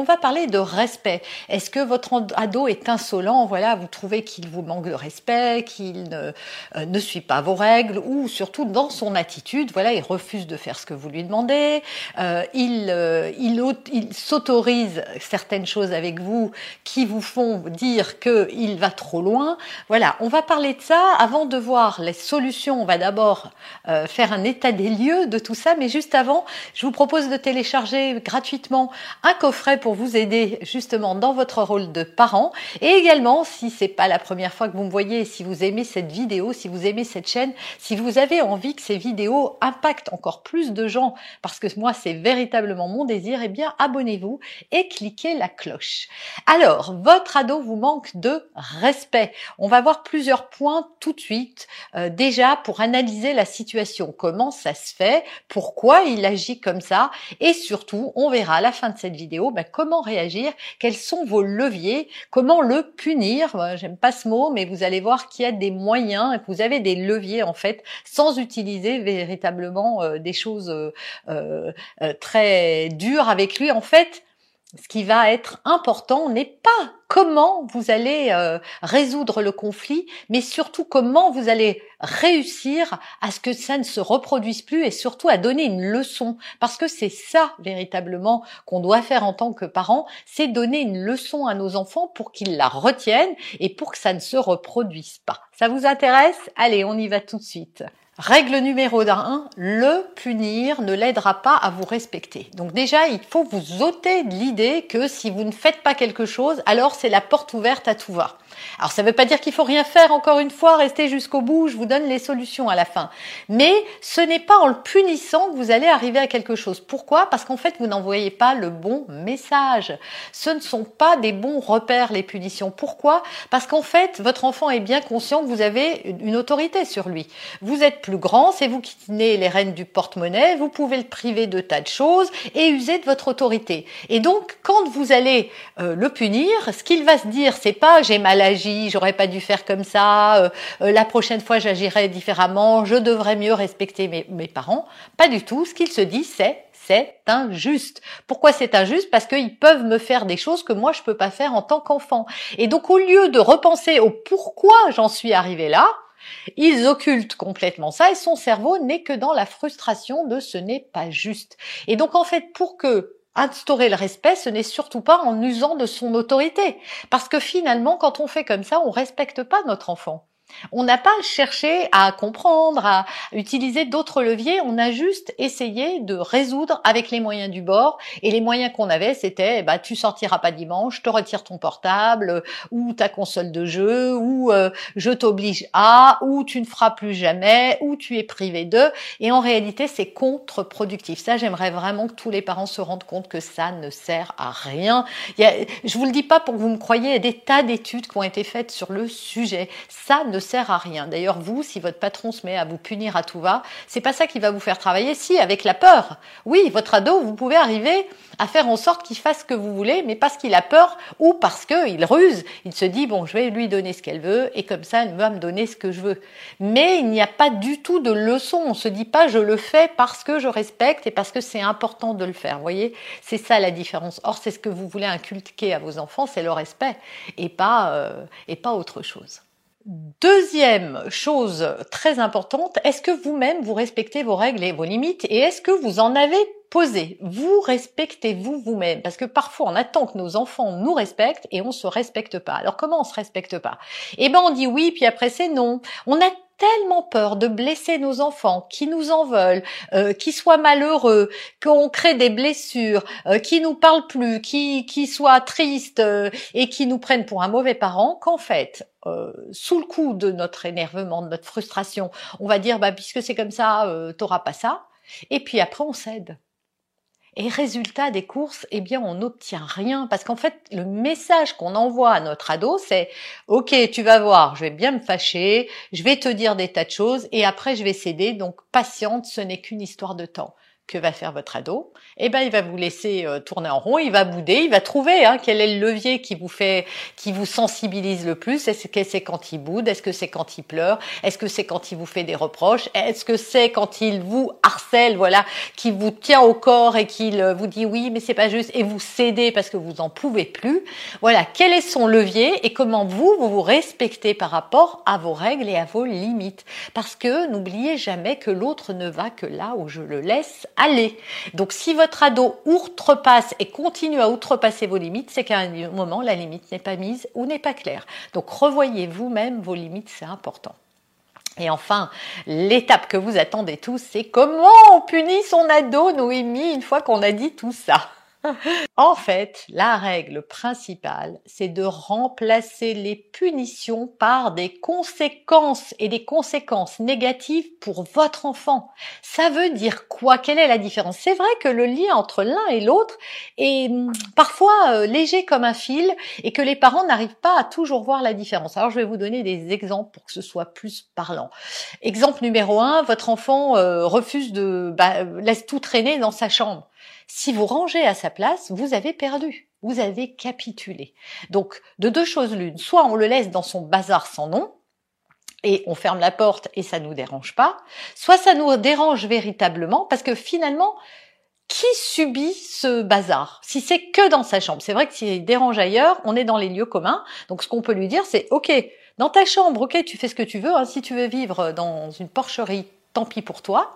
On va parler de respect. Est-ce que votre ado est insolent Voilà, vous trouvez qu'il vous manque de respect, qu'il ne, euh, ne, suit pas vos règles, ou surtout dans son attitude, voilà, il refuse de faire ce que vous lui demandez. Euh, il, euh, il, s'autorise certaines choses avec vous qui vous font dire qu'il va trop loin. Voilà, on va parler de ça avant de voir les solutions. On va d'abord faire un état des lieux de tout ça, mais juste avant, je vous propose de télécharger gratuitement un coffret pour vous aider justement dans votre rôle de parent. Et également, si c'est pas la première fois que vous me voyez, si vous aimez cette vidéo, si vous aimez cette chaîne, si vous avez envie que ces vidéos impactent encore plus de gens, parce que moi c'est véritablement mon désir, eh bien abonnez-vous et cliquez la cloche. Alors, votre ado vous manque de respect. On va voir plusieurs points tout de suite. Euh, déjà pour analyser la situation, comment ça se fait, pourquoi il agit comme ça, et surtout, on verra à la fin de cette vidéo ben, comment réagir, quels sont vos leviers, comment le punir. J'aime pas ce mot, mais vous allez voir qu'il y a des moyens, que vous avez des leviers en fait, sans utiliser véritablement euh, des choses euh, euh, très dures avec lui. En fait, ce qui va être important n'est pas comment vous allez euh, résoudre le conflit, mais surtout comment vous allez réussir à ce que ça ne se reproduise plus et surtout à donner une leçon. Parce que c'est ça véritablement qu'on doit faire en tant que parents, c'est donner une leçon à nos enfants pour qu'ils la retiennent et pour que ça ne se reproduise pas. Ça vous intéresse? Allez, on y va tout de suite. Règle numéro 1, le punir ne l'aidera pas à vous respecter. Donc déjà, il faut vous ôter l'idée que si vous ne faites pas quelque chose, alors c'est la porte ouverte à tout va. Alors ça ne veut pas dire qu'il faut rien faire, encore une fois, rester jusqu'au bout, je vous donne les solutions à la fin. Mais ce n'est pas en le punissant que vous allez arriver à quelque chose. Pourquoi? Parce qu'en fait, vous n'envoyez pas le bon message. Ce ne sont pas des bons repères, les punitions. Pourquoi? Parce qu'en fait, votre enfant est bien conscient que vous avez une autorité sur lui. Vous êtes plus grand, c'est vous qui tenez les rênes du porte-monnaie, vous pouvez le priver de tas de choses et user de votre autorité. Et donc, quand vous allez euh, le punir, ce qu'il va se dire, c'est pas j'ai mal agi, j'aurais pas dû faire comme ça, euh, euh, la prochaine fois j'agirai différemment, je devrais mieux respecter mes, mes parents. Pas du tout. Ce qu'il se dit, c'est c'est injuste. Pourquoi c'est injuste? Parce qu'ils peuvent me faire des choses que moi je peux pas faire en tant qu'enfant. Et donc au lieu de repenser au pourquoi j'en suis arrivé là, ils occultent complètement ça et son cerveau n'est que dans la frustration de ce n'est pas juste. Et donc en fait, pour que instaurer le respect, ce n'est surtout pas en usant de son autorité. Parce que finalement, quand on fait comme ça, on respecte pas notre enfant. On n'a pas cherché à comprendre, à utiliser d'autres leviers, on a juste essayé de résoudre avec les moyens du bord. Et les moyens qu'on avait, c'était bah tu sortiras pas dimanche, te retire ton portable ou ta console de jeu, ou euh, je t'oblige à, ou tu ne feras plus jamais, ou tu es privé de. Et en réalité, c'est contre-productif. Ça, j'aimerais vraiment que tous les parents se rendent compte que ça ne sert à rien. Je vous le dis pas pour que vous me croyez, il y a des tas d'études qui ont été faites sur le sujet. Ça ne sert à rien. D'ailleurs, vous, si votre patron se met à vous punir à tout va, c'est pas ça qui va vous faire travailler. Si, avec la peur. Oui, votre ado, vous pouvez arriver à faire en sorte qu'il fasse ce que vous voulez, mais parce qu'il a peur ou parce qu'il ruse. Il se dit, bon, je vais lui donner ce qu'elle veut et comme ça, elle va me donner ce que je veux. Mais il n'y a pas du tout de leçon. On se dit pas, je le fais parce que je respecte et parce que c'est important de le faire. Vous voyez, c'est ça la différence. Or, c'est ce que vous voulez inculquer à vos enfants, c'est le respect et pas, euh, et pas autre chose. Deuxième chose très importante, est-ce que vous-même vous respectez vos règles et vos limites et est-ce que vous en avez posez. Vous respectez-vous vous-même? Parce que parfois, on attend que nos enfants nous respectent et on se respecte pas. Alors, comment on se respecte pas? Eh ben, on dit oui, puis après, c'est non. On a tellement peur de blesser nos enfants, qui nous en veulent, euh, qui soient malheureux, qu'on crée des blessures, euh, qui nous parlent plus, qui, qui soient tristes euh, et qui nous prennent pour un mauvais parent, qu'en fait, euh, sous le coup de notre énervement, de notre frustration, on va dire bah puisque c'est comme ça, euh, t'auras pas ça. Et puis après on cède. Et résultat des courses, eh bien, on n'obtient rien parce qu'en fait, le message qu'on envoie à notre ado, c'est OK, tu vas voir, je vais bien me fâcher, je vais te dire des tas de choses et après je vais céder. Donc patiente, ce n'est qu'une histoire de temps que va faire votre ado Eh ben, il va vous laisser euh, tourner en rond, il va bouder, il va trouver hein, quel est le levier qui vous fait, qui vous sensibilise le plus. Est-ce que c'est quand il boude? Est-ce que c'est quand il pleure? Est-ce que c'est quand il vous fait des reproches? Est-ce que c'est quand il vous harcèle, voilà, qui vous tient au corps et qu'il vous dit oui, mais c'est pas juste et vous cédez parce que vous en pouvez plus? Voilà, quel est son levier et comment vous vous vous respectez par rapport à vos règles et à vos limites? Parce que n'oubliez jamais que l'autre ne va que là où je le laisse aller. Donc si votre ado outrepasse et continue à outrepasser vos limites, c'est qu'à un moment, la limite n'est pas mise ou n'est pas claire. Donc revoyez vous-même vos limites, c'est important. Et enfin, l'étape que vous attendez tous, c'est comment on punit son ado, Noémie, une fois qu'on a dit tout ça? en fait, la règle principale, c'est de remplacer les punitions par des conséquences et des conséquences négatives pour votre enfant. Ça veut dire quoi? Quelle est la différence? C'est vrai que le lien entre l'un et l'autre est hum, parfois euh, léger comme un fil et que les parents n'arrivent pas à toujours voir la différence. Alors je vais vous donner des exemples pour que ce soit plus parlant. Exemple numéro un, votre enfant euh, refuse de bah, laisse tout traîner dans sa chambre. Si vous rangez à sa place, vous avez perdu. Vous avez capitulé. Donc, de deux choses l'une. Soit on le laisse dans son bazar sans nom, et on ferme la porte et ça nous dérange pas. Soit ça nous dérange véritablement parce que finalement, qui subit ce bazar? Si c'est que dans sa chambre, c'est vrai que s'il dérange ailleurs, on est dans les lieux communs. Donc ce qu'on peut lui dire, c'est OK, dans ta chambre, OK, tu fais ce que tu veux. Hein. si tu veux vivre dans une porcherie, tant pis pour toi.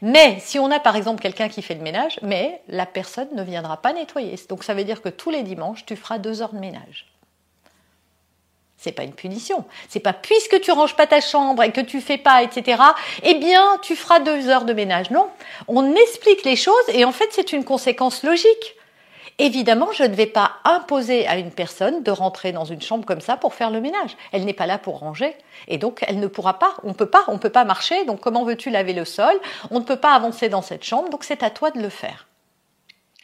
Mais si on a par exemple quelqu'un qui fait le ménage, mais la personne ne viendra pas nettoyer. Donc ça veut dire que tous les dimanches, tu feras deux heures de ménage. C'est pas une punition. C'est pas puisque tu ranges pas ta chambre et que tu fais pas, etc. Eh bien, tu feras deux heures de ménage. Non. On explique les choses et en fait, c'est une conséquence logique. Évidemment, je ne vais pas imposer à une personne de rentrer dans une chambre comme ça pour faire le ménage. Elle n'est pas là pour ranger. Et donc, elle ne pourra pas, on peut pas, on peut pas marcher. Donc, comment veux-tu laver le sol? On ne peut pas avancer dans cette chambre. Donc, c'est à toi de le faire.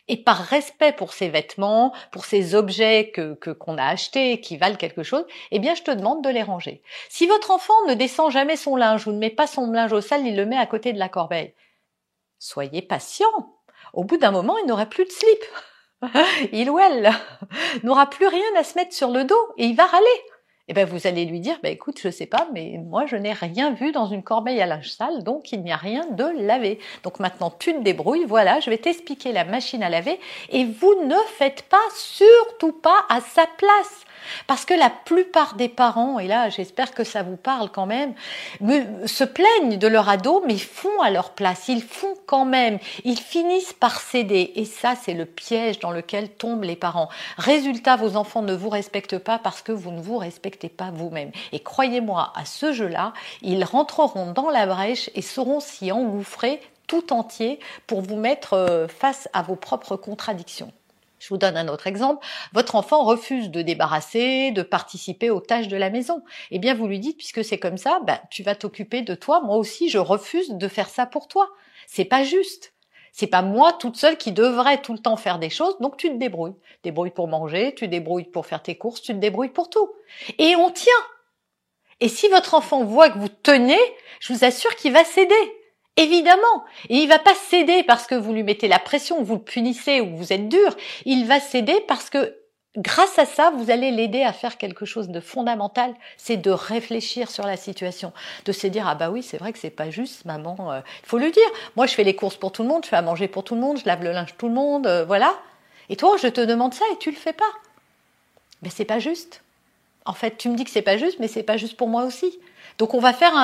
Et par respect pour ces vêtements, pour ces objets que qu'on a achetés qui valent quelque chose, eh bien je te demande de les ranger. Si votre enfant ne descend jamais son linge ou ne met pas son linge au sale, il le met à côté de la corbeille. Soyez patient. Au bout d'un moment, il n'aura plus de slip. il ou elle n'aura plus rien à se mettre sur le dos et il va râler. Eh ben vous allez lui dire, bah écoute, je sais pas, mais moi je n'ai rien vu dans une corbeille à linge sale, donc il n'y a rien de laver. Donc maintenant tu te débrouilles, voilà, je vais t'expliquer la machine à laver et vous ne faites pas, surtout pas à sa place. Parce que la plupart des parents, et là j'espère que ça vous parle quand même, se plaignent de leur ado, mais font à leur place, ils font quand même, ils finissent par céder. Et ça, c'est le piège dans lequel tombent les parents. Résultat, vos enfants ne vous respectent pas parce que vous ne vous respectez pas vous-même. Et croyez-moi, à ce jeu-là, ils rentreront dans la brèche et sauront s'y engouffrer tout entier pour vous mettre euh, face à vos propres contradictions. Je vous donne un autre exemple. Votre enfant refuse de débarrasser, de participer aux tâches de la maison. Eh bien, vous lui dites, puisque c'est comme ça, bah, tu vas t'occuper de toi. Moi aussi, je refuse de faire ça pour toi. C'est pas juste. C'est pas moi toute seule qui devrais tout le temps faire des choses, donc tu te débrouilles. Débrouille pour manger, tu débrouilles pour faire tes courses, tu te débrouilles pour tout. Et on tient. Et si votre enfant voit que vous tenez, je vous assure qu'il va céder. Évidemment. Et il va pas céder parce que vous lui mettez la pression, vous le punissez ou vous êtes dur. Il va céder parce que grâce à ça, vous allez l'aider à faire quelque chose de fondamental, c'est de réfléchir sur la situation, de se dire ah bah oui c'est vrai que c'est pas juste maman, euh, il faut lui dire. Moi je fais les courses pour tout le monde, je fais à manger pour tout le monde, je lave le linge tout le monde, euh, voilà. Et toi je te demande ça et tu le fais pas. Mais c'est pas juste. En fait tu me dis que c'est pas juste, mais c'est pas juste pour moi aussi. Donc on va faire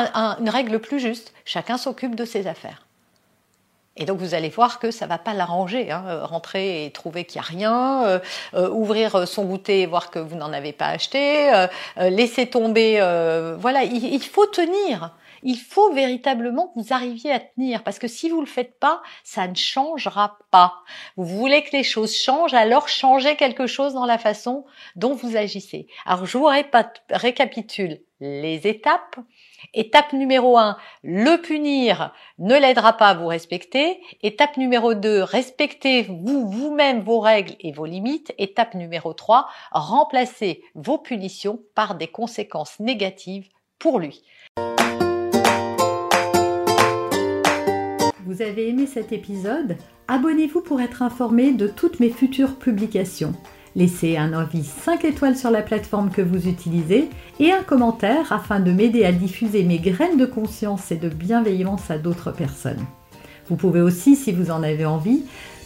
une règle plus juste. Chacun s'occupe de ses affaires. Et donc vous allez voir que ça va pas l'arranger. Hein. Euh, rentrer et trouver qu'il n'y a rien, euh, euh, ouvrir son goûter et voir que vous n'en avez pas acheté, laisser tomber. voilà, il, faut tenir. Il faut véritablement que vous arriviez à tenir parce que si vous le faites pas, ça ne changera pas. Vous voulez que les choses changent, alors changez quelque chose dans la façon dont vous agissez. Alors je vous récapitule les étapes. Étape numéro 1, le punir ne l'aidera pas à vous respecter. Étape numéro 2, respectez vous vous-même vos règles et vos limites. Étape numéro 3, remplacez vos punitions par des conséquences négatives pour lui. Vous avez aimé cet épisode? Abonnez-vous pour être informé de toutes mes futures publications. Laissez un avis 5 étoiles sur la plateforme que vous utilisez et un commentaire afin de m'aider à diffuser mes graines de conscience et de bienveillance à d'autres personnes. Vous pouvez aussi, si vous en avez envie,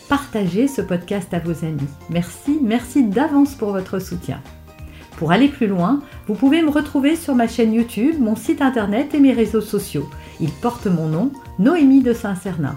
partager ce podcast à vos amis. Merci, merci d'avance pour votre soutien. Pour aller plus loin, vous pouvez me retrouver sur ma chaîne YouTube, mon site internet et mes réseaux sociaux. Ils portent mon nom, Noémie de Saint-Cernin.